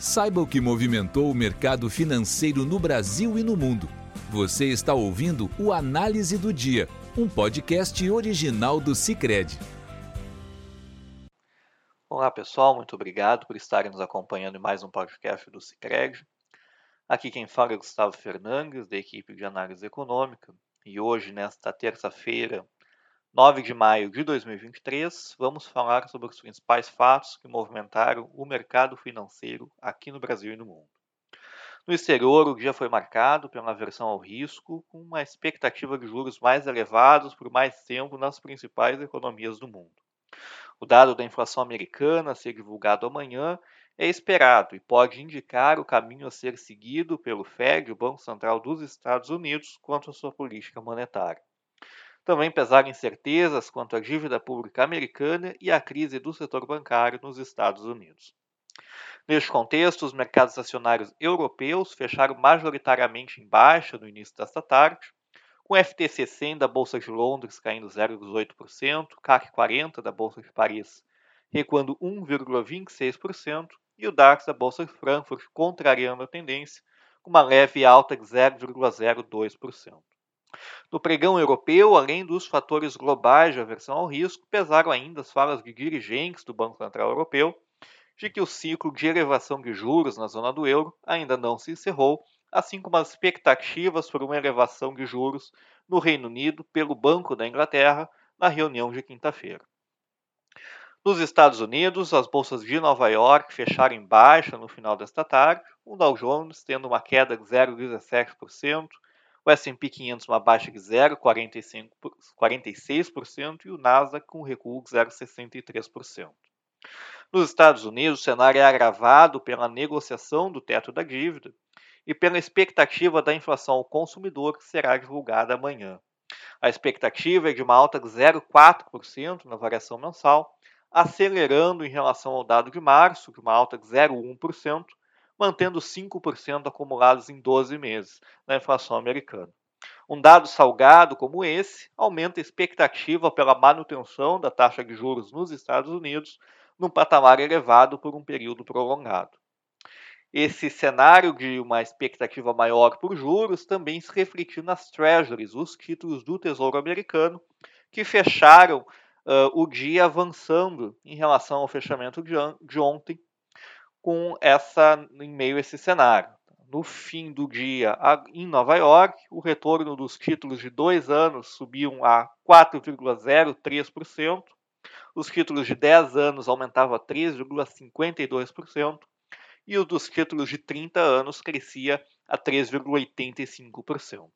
Saiba o que movimentou o mercado financeiro no Brasil e no mundo. Você está ouvindo o Análise do Dia, um podcast original do Cicred. Olá pessoal, muito obrigado por estarem nos acompanhando em mais um podcast do Cicred. Aqui quem fala é Gustavo Fernandes, da equipe de análise econômica, e hoje, nesta terça-feira, 9 de maio de 2023, vamos falar sobre os principais fatos que movimentaram o mercado financeiro aqui no Brasil e no mundo. No exterior, o dia foi marcado pela aversão ao risco, com uma expectativa de juros mais elevados por mais tempo nas principais economias do mundo. O dado da inflação americana a ser divulgado amanhã é esperado e pode indicar o caminho a ser seguido pelo Fed, o Banco Central dos Estados Unidos, quanto à sua política monetária. Também pesaram incertezas quanto à dívida pública americana e à crise do setor bancário nos Estados Unidos. Neste contexto, os mercados acionários europeus fecharam majoritariamente em baixa no início desta tarde, com o FTSE 100 da Bolsa de Londres caindo 0,18%, CAC 40 da Bolsa de Paris recuando 1,26% e o DAX da Bolsa de Frankfurt contrariando a tendência, com uma leve alta de 0,02%. No pregão europeu, além dos fatores globais de aversão ao risco, pesaram ainda as falas de dirigentes do Banco Central Europeu de que o ciclo de elevação de juros na zona do euro ainda não se encerrou, assim como as expectativas por uma elevação de juros no Reino Unido pelo Banco da Inglaterra na reunião de quinta-feira. Nos Estados Unidos, as bolsas de Nova York fecharam em baixa no final desta tarde, o Dow Jones tendo uma queda de 0,17%, o S&P 500 uma baixa de 0,46% e o Nasdaq com um recuo de 0,63%. Nos Estados Unidos, o cenário é agravado pela negociação do teto da dívida e pela expectativa da inflação ao consumidor que será divulgada amanhã. A expectativa é de uma alta de 0,4% na variação mensal, acelerando em relação ao dado de março, de uma alta de 0,1%, mantendo 5% acumulados em 12 meses na inflação americana. Um dado salgado como esse aumenta a expectativa pela manutenção da taxa de juros nos Estados Unidos num patamar elevado por um período prolongado. Esse cenário de uma expectativa maior por juros também se refletiu nas treasuries, os títulos do Tesouro Americano, que fecharam uh, o dia avançando em relação ao fechamento de, de ontem, com essa em meio a esse cenário. No fim do dia, em Nova York, o retorno dos títulos de dois anos subiam a 4,03%, os títulos de 10 anos aumentavam a 3,52% e os dos títulos de 30 anos crescia a 3,85%.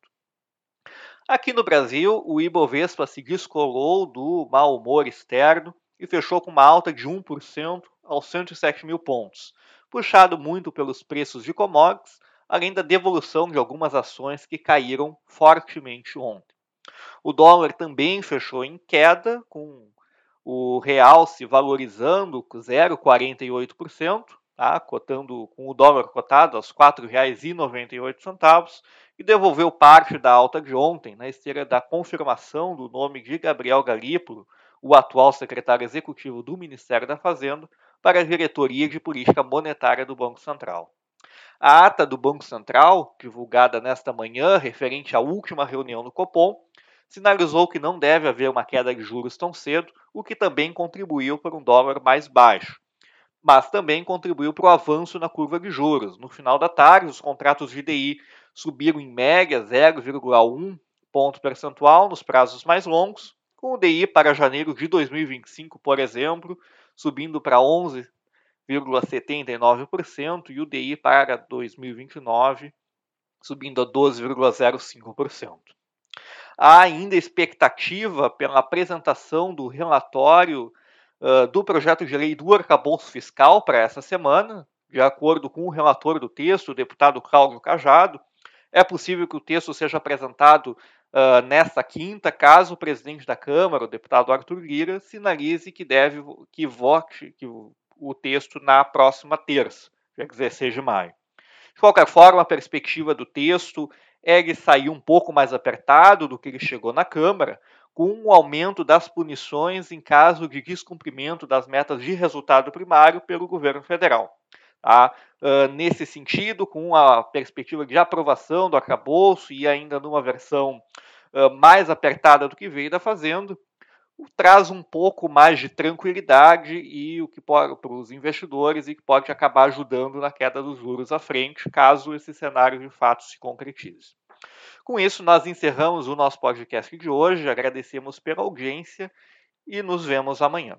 Aqui no Brasil, o Ibovespa se descolou do mau humor externo e fechou com uma alta de 1% aos 107 mil pontos, puxado muito pelos preços de commodities, além da devolução de algumas ações que caíram fortemente ontem. O dólar também fechou em queda, com o real se valorizando 0,48%, tá? cotando com o dólar cotado aos R$ 4,98 e devolveu parte da alta de ontem na esteira da confirmação do nome de Gabriel Galípolo o atual secretário executivo do Ministério da Fazenda, para a diretoria de política monetária do Banco Central. A ata do Banco Central, divulgada nesta manhã, referente à última reunião do Copom, sinalizou que não deve haver uma queda de juros tão cedo, o que também contribuiu para um dólar mais baixo. Mas também contribuiu para o avanço na curva de juros. No final da tarde, os contratos de DI subiram em média 0,1 ponto percentual nos prazos mais longos, com o DI para janeiro de 2025, por exemplo, subindo para 11,79% e o DI para 2029 subindo a 12,05%. Há ainda expectativa pela apresentação do relatório uh, do projeto de lei do arcabouço fiscal para essa semana, de acordo com o relator do texto, o deputado Cláudio Cajado. É possível que o texto seja apresentado uh, nesta quinta, caso o presidente da Câmara, o deputado Arthur Lira, sinalize que deve que vote que o, o texto na próxima terça, dia 16 de maio. De qualquer forma, a perspectiva do texto é ele sair um pouco mais apertado do que ele chegou na Câmara, com um aumento das punições em caso de descumprimento das metas de resultado primário pelo governo federal. Tá? Uh, nesse sentido, com a perspectiva de aprovação do arcabouço e ainda numa versão uh, mais apertada do que veio da Fazenda, traz um pouco mais de tranquilidade e o que para os investidores e que pode acabar ajudando na queda dos juros à frente, caso esse cenário de fato se concretize. Com isso, nós encerramos o nosso podcast de hoje, agradecemos pela audiência e nos vemos amanhã.